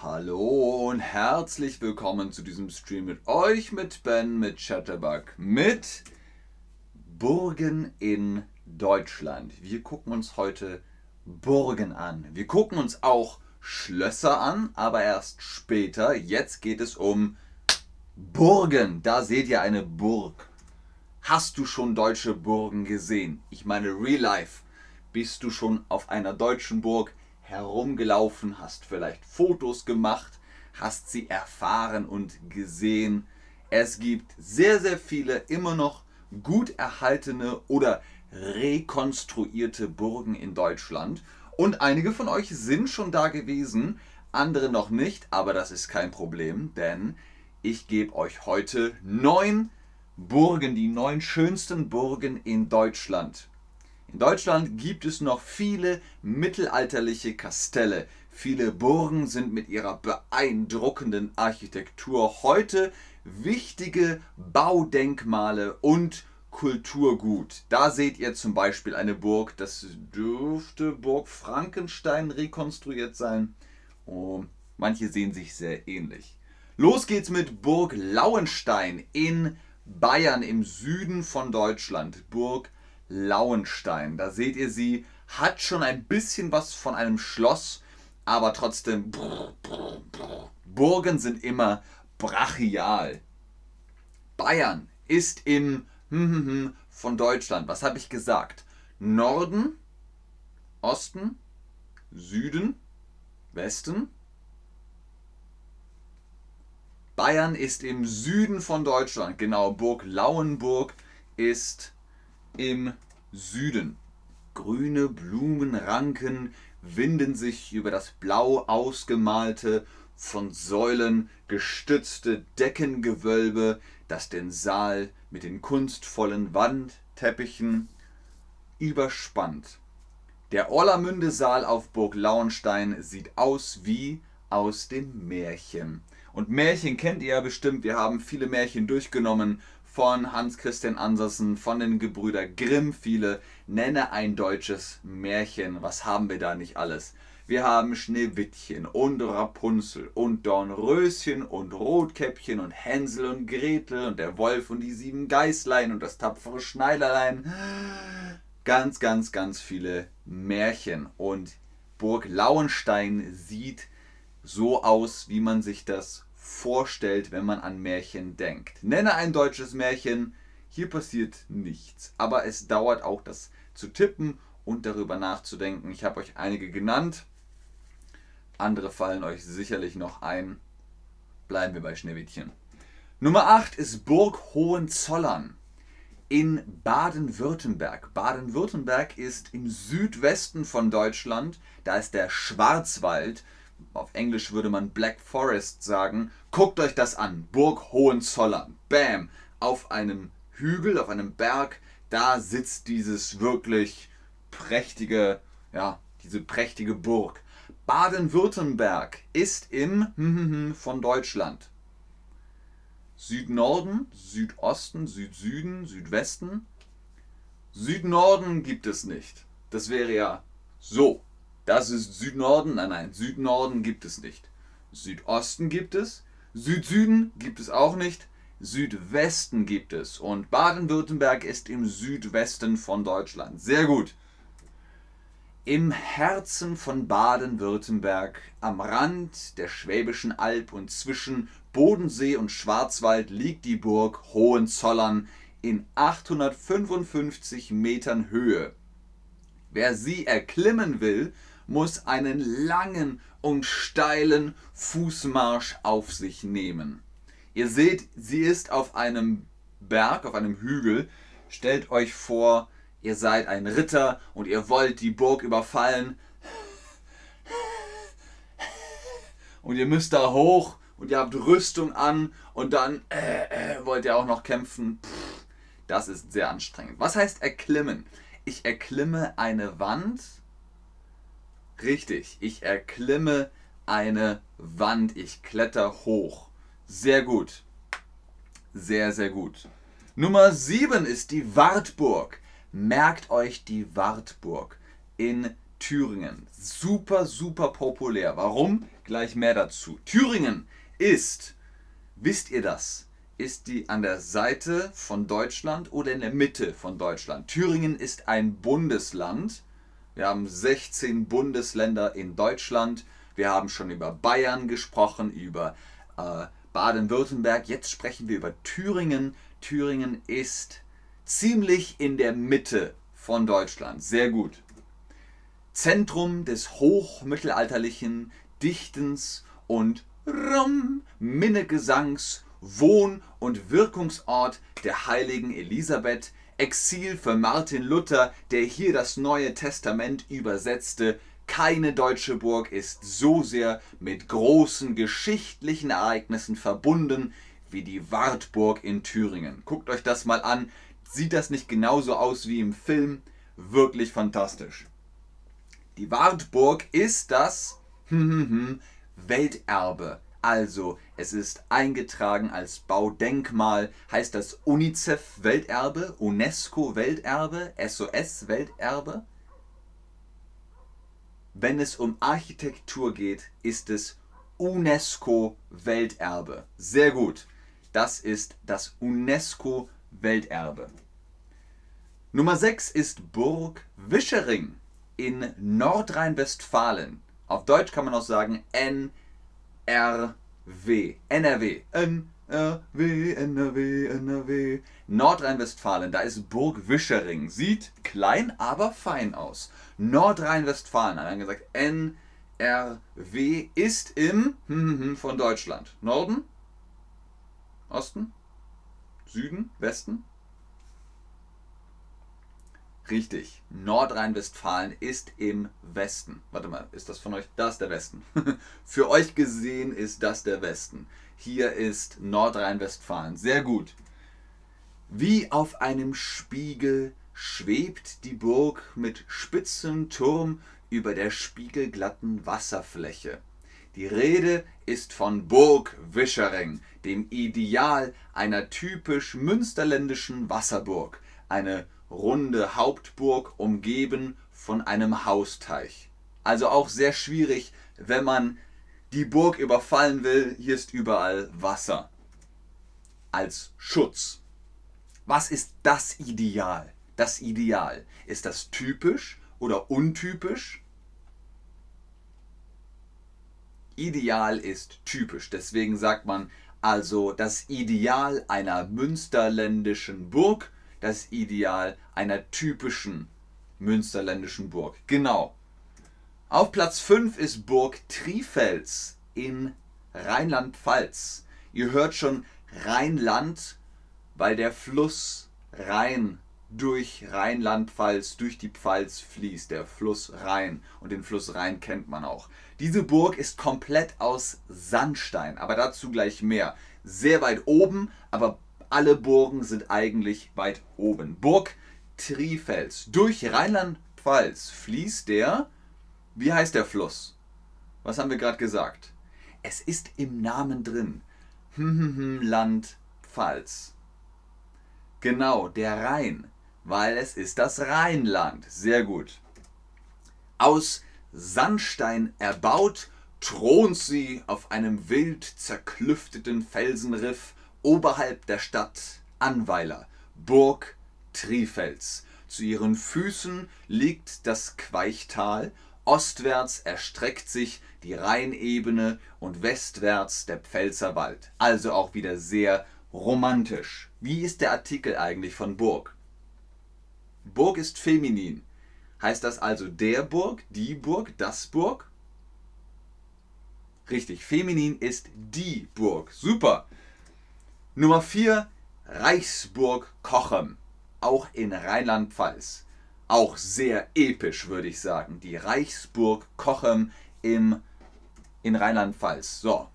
Hallo und herzlich willkommen zu diesem Stream mit euch, mit Ben, mit Chatterbug, mit Burgen in Deutschland. Wir gucken uns heute Burgen an. Wir gucken uns auch Schlösser an, aber erst später. Jetzt geht es um Burgen. Da seht ihr eine Burg. Hast du schon deutsche Burgen gesehen? Ich meine Real Life. Bist du schon auf einer deutschen Burg herumgelaufen, hast vielleicht Fotos gemacht, hast sie erfahren und gesehen? Es gibt sehr, sehr viele immer noch gut erhaltene oder rekonstruierte Burgen in Deutschland. Und einige von euch sind schon da gewesen, andere noch nicht, aber das ist kein Problem, denn ich gebe euch heute neun Burgen, die neun schönsten Burgen in Deutschland. In Deutschland gibt es noch viele mittelalterliche Kastelle. Viele Burgen sind mit ihrer beeindruckenden Architektur heute wichtige Baudenkmale und Kulturgut. Da seht ihr zum Beispiel eine Burg, das dürfte Burg Frankenstein rekonstruiert sein. Oh, manche sehen sich sehr ähnlich. Los geht's mit Burg Lauenstein in Bayern im Süden von Deutschland, Burg Lauenstein. Da seht ihr sie, hat schon ein bisschen was von einem Schloss, aber trotzdem, Burgen sind immer brachial. Bayern ist im von Deutschland. Was habe ich gesagt? Norden, Osten, Süden, Westen, Bayern ist im Süden von Deutschland. Genau, Burg Lauenburg ist im Süden. Grüne Blumenranken winden sich über das blau ausgemalte, von Säulen gestützte Deckengewölbe, das den Saal mit den kunstvollen Wandteppichen überspannt. Der Orlamünde-Saal auf Burg Lauenstein sieht aus wie aus dem Märchen. Und Märchen kennt ihr ja bestimmt. Wir haben viele Märchen durchgenommen von Hans Christian Andersen, von den Gebrüder Grimm. Viele nenne ein deutsches Märchen. Was haben wir da nicht alles? Wir haben Schneewittchen und Rapunzel und Dornröschen und Rotkäppchen und Hänsel und Gretel und der Wolf und die sieben Geißlein und das tapfere Schneiderlein. Ganz, ganz, ganz viele Märchen. Und Burg Lauenstein sieht so aus, wie man sich das vorstellt, wenn man an Märchen denkt. Nenne ein deutsches Märchen, hier passiert nichts. Aber es dauert auch das zu tippen und darüber nachzudenken. Ich habe euch einige genannt. Andere fallen euch sicherlich noch ein. Bleiben wir bei Schneewittchen. Nummer 8 ist Burg Hohenzollern in Baden-Württemberg. Baden-Württemberg ist im Südwesten von Deutschland. Da ist der Schwarzwald auf Englisch würde man Black Forest sagen. Guckt euch das an. Burg Hohenzollern. Bam. Auf einem Hügel, auf einem Berg, da sitzt dieses wirklich prächtige, ja, diese prächtige Burg. Baden-Württemberg ist im von Deutschland. Südnorden, Südosten, Südsüden, Südwesten. Südnorden gibt es nicht. Das wäre ja so. Das ist Südnorden. Nein, nein, Südnorden gibt es nicht. Südosten gibt es. Südsüden gibt es auch nicht. Südwesten gibt es. Und Baden-Württemberg ist im Südwesten von Deutschland. Sehr gut. Im Herzen von Baden-Württemberg, am Rand der Schwäbischen Alb und zwischen Bodensee und Schwarzwald liegt die Burg Hohenzollern in 855 Metern Höhe. Wer sie erklimmen will, muss einen langen und steilen Fußmarsch auf sich nehmen. Ihr seht, sie ist auf einem Berg, auf einem Hügel. Stellt euch vor, ihr seid ein Ritter und ihr wollt die Burg überfallen. Und ihr müsst da hoch und ihr habt Rüstung an und dann äh, äh, wollt ihr auch noch kämpfen. Pff, das ist sehr anstrengend. Was heißt erklimmen? Ich erklimme eine Wand Richtig, ich erklimme eine Wand, ich kletter hoch. Sehr gut. Sehr, sehr gut. Nummer 7 ist die Wartburg. Merkt euch die Wartburg in Thüringen. Super, super populär. Warum? Gleich mehr dazu. Thüringen ist, wisst ihr das, ist die an der Seite von Deutschland oder in der Mitte von Deutschland. Thüringen ist ein Bundesland. Wir haben 16 Bundesländer in Deutschland. Wir haben schon über Bayern gesprochen, über äh, Baden-Württemberg. Jetzt sprechen wir über Thüringen. Thüringen ist ziemlich in der Mitte von Deutschland. Sehr gut. Zentrum des hochmittelalterlichen Dichtens und Rum, Minnegesangs, Wohn- und Wirkungsort der heiligen Elisabeth, Exil für Martin Luther, der hier das Neue Testament übersetzte. Keine deutsche Burg ist so sehr mit großen geschichtlichen Ereignissen verbunden wie die Wartburg in Thüringen. Guckt euch das mal an. Sieht das nicht genauso aus wie im Film? Wirklich fantastisch. Die Wartburg ist das Welterbe. Also, es ist eingetragen als Baudenkmal, heißt das UNICEF Welterbe, UNESCO Welterbe, SOS Welterbe. Wenn es um Architektur geht, ist es UNESCO Welterbe. Sehr gut. Das ist das UNESCO Welterbe. Nummer 6 ist Burg Wischering in Nordrhein-Westfalen. Auf Deutsch kann man auch sagen NRW. NRW. NRW, NRW, NRW. Nordrhein-Westfalen, da ist Burg Wischering. Sieht klein, aber fein aus. Nordrhein-Westfalen, haben wir gesagt NRW ist im hm, hm, hm, von Deutschland. Norden? Osten? Süden? Westen? Richtig. Nordrhein-Westfalen ist im Westen. Warte mal, ist das von euch? Das ist der Westen. Für euch gesehen ist das der Westen. Hier ist Nordrhein-Westfalen. Sehr gut. Wie auf einem Spiegel schwebt die Burg mit spitzem Turm über der spiegelglatten Wasserfläche. Die Rede ist von Burg Wischering, dem Ideal einer typisch münsterländischen Wasserburg. Eine runde Hauptburg umgeben von einem Hausteich. Also auch sehr schwierig, wenn man die Burg überfallen will. Hier ist überall Wasser. Als Schutz. Was ist das Ideal? Das Ideal. Ist das typisch oder untypisch? Ideal ist typisch. Deswegen sagt man also das Ideal einer münsterländischen Burg das Ideal einer typischen münsterländischen Burg. Genau. Auf Platz 5 ist Burg Trifels in Rheinland-Pfalz. Ihr hört schon Rheinland, weil der Fluss Rhein durch Rheinland-Pfalz, durch die Pfalz fließt, der Fluss Rhein. Und den Fluss Rhein kennt man auch. Diese Burg ist komplett aus Sandstein, aber dazu gleich mehr. Sehr weit oben, aber alle Burgen sind eigentlich weit oben. Burg Trifels. Durch Rheinland-Pfalz fließt der, wie heißt der Fluss? Was haben wir gerade gesagt? Es ist im Namen drin. Land Pfalz. Genau, der Rhein, weil es ist das Rheinland. Sehr gut. Aus Sandstein erbaut, thront sie auf einem wild zerklüfteten Felsenriff oberhalb der Stadt Anweiler, Burg Trifels. Zu ihren Füßen liegt das Queichtal, ostwärts erstreckt sich die Rheinebene und westwärts der Pfälzerwald. Also auch wieder sehr romantisch. Wie ist der Artikel eigentlich von Burg? Burg ist feminin. Heißt das also der Burg, die Burg, das Burg? Richtig, feminin ist die Burg. Super. Nummer 4, Reichsburg Cochem, auch in Rheinland-Pfalz. Auch sehr episch, würde ich sagen. Die Reichsburg Cochem im, in Rheinland-Pfalz. So,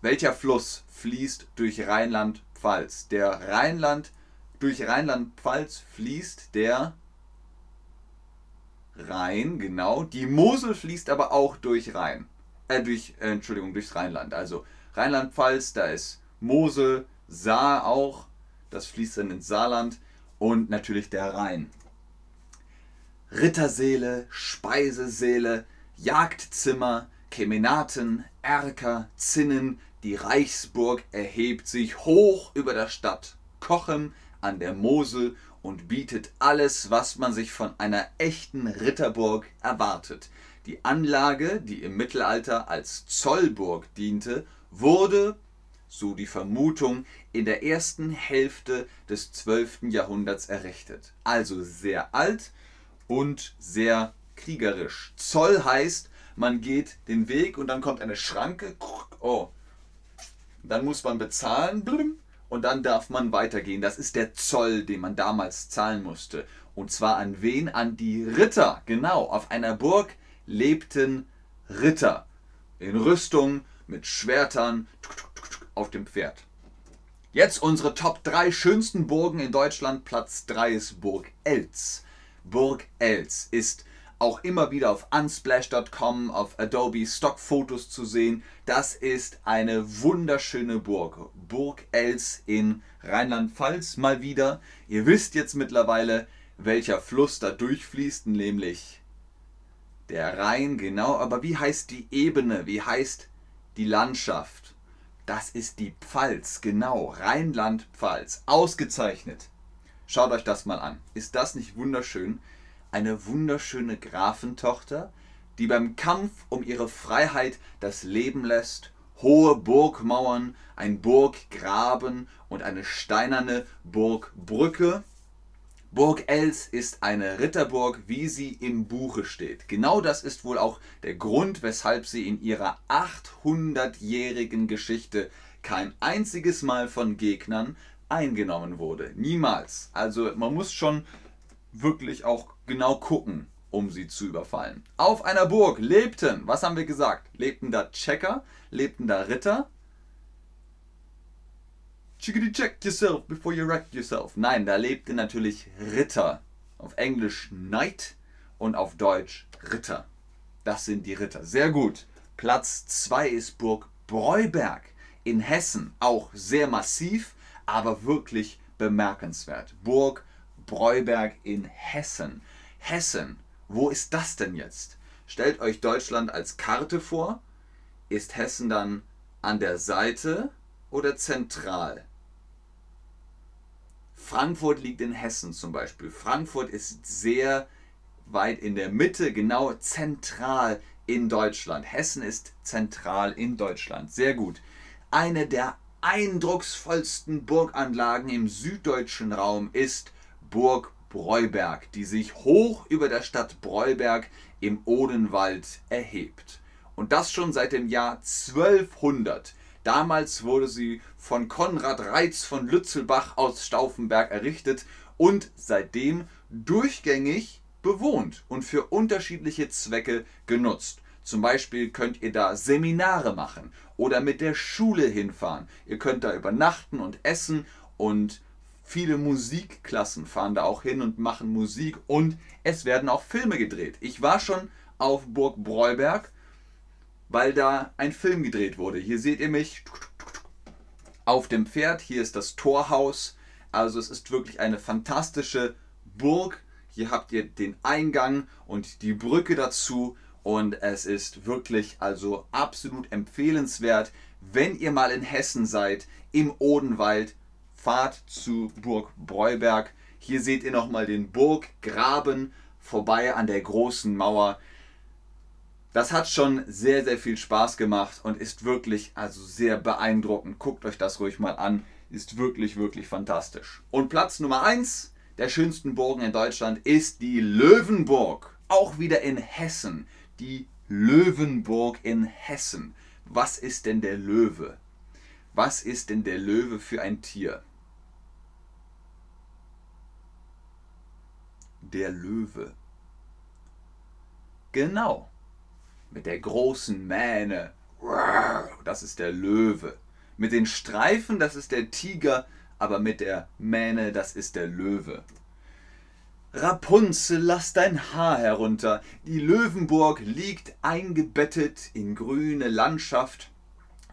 welcher Fluss fließt durch Rheinland-Pfalz? Der Rheinland, durch Rheinland-Pfalz fließt der Rhein, genau. Die Mosel fließt aber auch durch Rhein. Äh, durch, äh, Entschuldigung, durchs Rheinland. Also Rheinland-Pfalz, da ist Mosel, Saar auch, das fließt dann ins Saarland und natürlich der Rhein. Ritterseele, Speiseseele, Jagdzimmer, Kemenaten, Erker, Zinnen, die Reichsburg erhebt sich hoch über der Stadt Kochem an der Mosel und bietet alles, was man sich von einer echten Ritterburg erwartet. Die Anlage, die im Mittelalter als Zollburg diente, wurde, so die Vermutung, in der ersten Hälfte des 12. Jahrhunderts errichtet. Also sehr alt und sehr kriegerisch. Zoll heißt, man geht den Weg und dann kommt eine Schranke. Oh, dann muss man bezahlen und dann darf man weitergehen. Das ist der Zoll, den man damals zahlen musste. Und zwar an wen? An die Ritter. Genau, auf einer Burg lebten Ritter. In Rüstung, mit Schwertern, auf dem Pferd. Jetzt unsere Top 3 schönsten Burgen in Deutschland. Platz 3 ist Burg Elz. Burg Elz ist auch immer wieder auf unsplash.com, auf Adobe Stockfotos zu sehen. Das ist eine wunderschöne Burg. Burg Els in Rheinland-Pfalz mal wieder. Ihr wisst jetzt mittlerweile, welcher Fluss da durchfließt, nämlich der Rhein, genau. Aber wie heißt die Ebene? Wie heißt die Landschaft? Das ist die Pfalz, genau. Rheinland-Pfalz. Ausgezeichnet. Schaut euch das mal an. Ist das nicht wunderschön? eine wunderschöne Grafentochter, die beim Kampf um ihre Freiheit das Leben lässt, hohe Burgmauern, ein Burggraben und eine steinerne Burgbrücke. Burg Els ist eine Ritterburg, wie sie im Buche steht. Genau das ist wohl auch der Grund, weshalb sie in ihrer 800-jährigen Geschichte kein einziges Mal von Gegnern eingenommen wurde. Niemals. Also man muss schon wirklich auch genau gucken, um sie zu überfallen. Auf einer Burg lebten, was haben wir gesagt? Lebten da Checker, lebten da Ritter. Chickity check yourself before you wreck yourself. Nein, da lebten natürlich Ritter. Auf Englisch Knight und auf Deutsch Ritter. Das sind die Ritter. Sehr gut. Platz 2 ist Burg Breuberg in Hessen. Auch sehr massiv, aber wirklich bemerkenswert. Burg Breuberg in Hessen. Hessen, wo ist das denn jetzt? Stellt euch Deutschland als Karte vor. Ist Hessen dann an der Seite oder zentral? Frankfurt liegt in Hessen zum Beispiel. Frankfurt ist sehr weit in der Mitte, genau zentral in Deutschland. Hessen ist zentral in Deutschland. Sehr gut. Eine der eindrucksvollsten Burganlagen im süddeutschen Raum ist Burg Breuberg, die sich hoch über der Stadt Breuberg im Odenwald erhebt. Und das schon seit dem Jahr 1200. Damals wurde sie von Konrad Reitz von Lützelbach aus Stauffenberg errichtet und seitdem durchgängig bewohnt und für unterschiedliche Zwecke genutzt. Zum Beispiel könnt ihr da Seminare machen oder mit der Schule hinfahren. Ihr könnt da übernachten und essen und Viele Musikklassen fahren da auch hin und machen Musik und es werden auch Filme gedreht. Ich war schon auf Burg Breuberg, weil da ein Film gedreht wurde. Hier seht ihr mich auf dem Pferd. Hier ist das Torhaus. Also es ist wirklich eine fantastische Burg. Hier habt ihr den Eingang und die Brücke dazu. Und es ist wirklich also absolut empfehlenswert, wenn ihr mal in Hessen seid, im Odenwald, Fahrt zu Burg Breuberg. Hier seht ihr nochmal den Burggraben vorbei an der großen Mauer. Das hat schon sehr, sehr viel Spaß gemacht und ist wirklich also sehr beeindruckend. Guckt euch das ruhig mal an. Ist wirklich, wirklich fantastisch. Und Platz Nummer 1 der schönsten Burgen in Deutschland ist die Löwenburg. Auch wieder in Hessen. Die Löwenburg in Hessen. Was ist denn der Löwe? Was ist denn der Löwe für ein Tier? der Löwe. Genau. Mit der großen Mähne. Das ist der Löwe. Mit den Streifen, das ist der Tiger, aber mit der Mähne, das ist der Löwe. Rapunzel, lass dein Haar herunter. Die Löwenburg liegt eingebettet in grüne Landschaft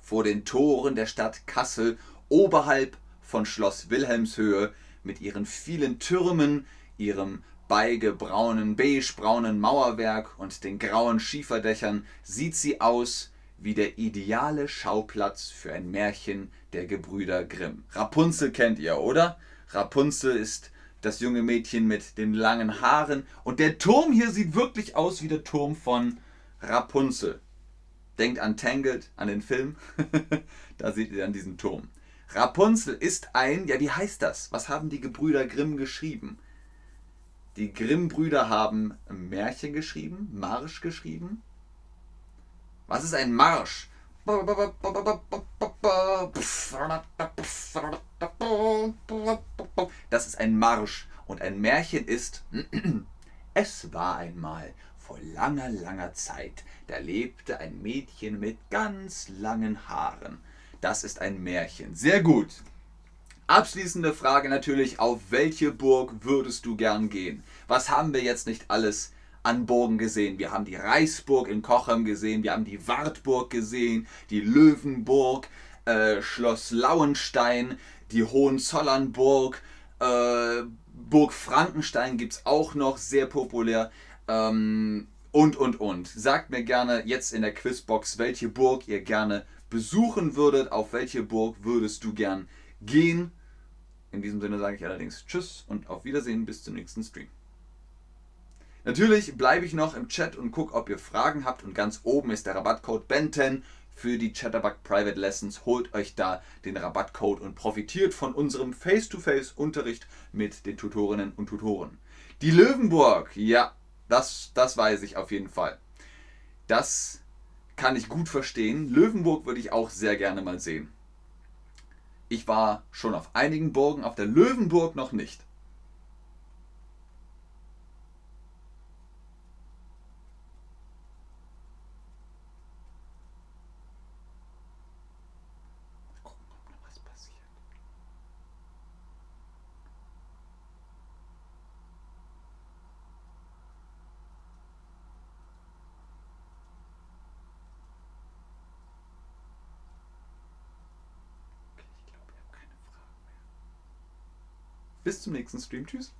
vor den Toren der Stadt Kassel, oberhalb von Schloss Wilhelmshöhe, mit ihren vielen Türmen, ihrem beigebraunen, beigebraunen Mauerwerk und den grauen Schieferdächern sieht sie aus wie der ideale Schauplatz für ein Märchen der Gebrüder Grimm. Rapunzel kennt ihr, oder? Rapunzel ist das junge Mädchen mit den langen Haaren und der Turm hier sieht wirklich aus wie der Turm von Rapunzel. Denkt an Tangled, an den Film. da seht ihr dann diesen Turm. Rapunzel ist ein, ja, wie heißt das? Was haben die Gebrüder Grimm geschrieben? Die Grimm-Brüder haben Märchen geschrieben, Marsch geschrieben. Was ist ein Marsch? Das ist ein Marsch und ein Märchen ist Es war einmal vor langer, langer Zeit, da lebte ein Mädchen mit ganz langen Haaren. Das ist ein Märchen. Sehr gut. Abschließende Frage natürlich, auf welche Burg würdest du gern gehen? Was haben wir jetzt nicht alles an Burgen gesehen? Wir haben die Reichsburg in Cochem gesehen, wir haben die Wartburg gesehen, die Löwenburg, äh, Schloss Lauenstein, die Hohenzollernburg, äh, Burg Frankenstein gibt es auch noch, sehr populär. Ähm, und, und, und. Sagt mir gerne jetzt in der Quizbox, welche Burg ihr gerne besuchen würdet, auf welche Burg würdest du gern gehen. In diesem Sinne sage ich allerdings Tschüss und auf Wiedersehen bis zum nächsten Stream. Natürlich bleibe ich noch im Chat und gucke, ob ihr Fragen habt. Und ganz oben ist der Rabattcode BEN10 für die Chatterbug Private Lessons. Holt euch da den Rabattcode und profitiert von unserem Face-to-Face-Unterricht mit den Tutorinnen und Tutoren. Die Löwenburg, ja, das, das weiß ich auf jeden Fall. Das kann ich gut verstehen. Löwenburg würde ich auch sehr gerne mal sehen. Ich war schon auf einigen Burgen, auf der Löwenburg noch nicht. Bis zum nächsten Stream. Tschüss.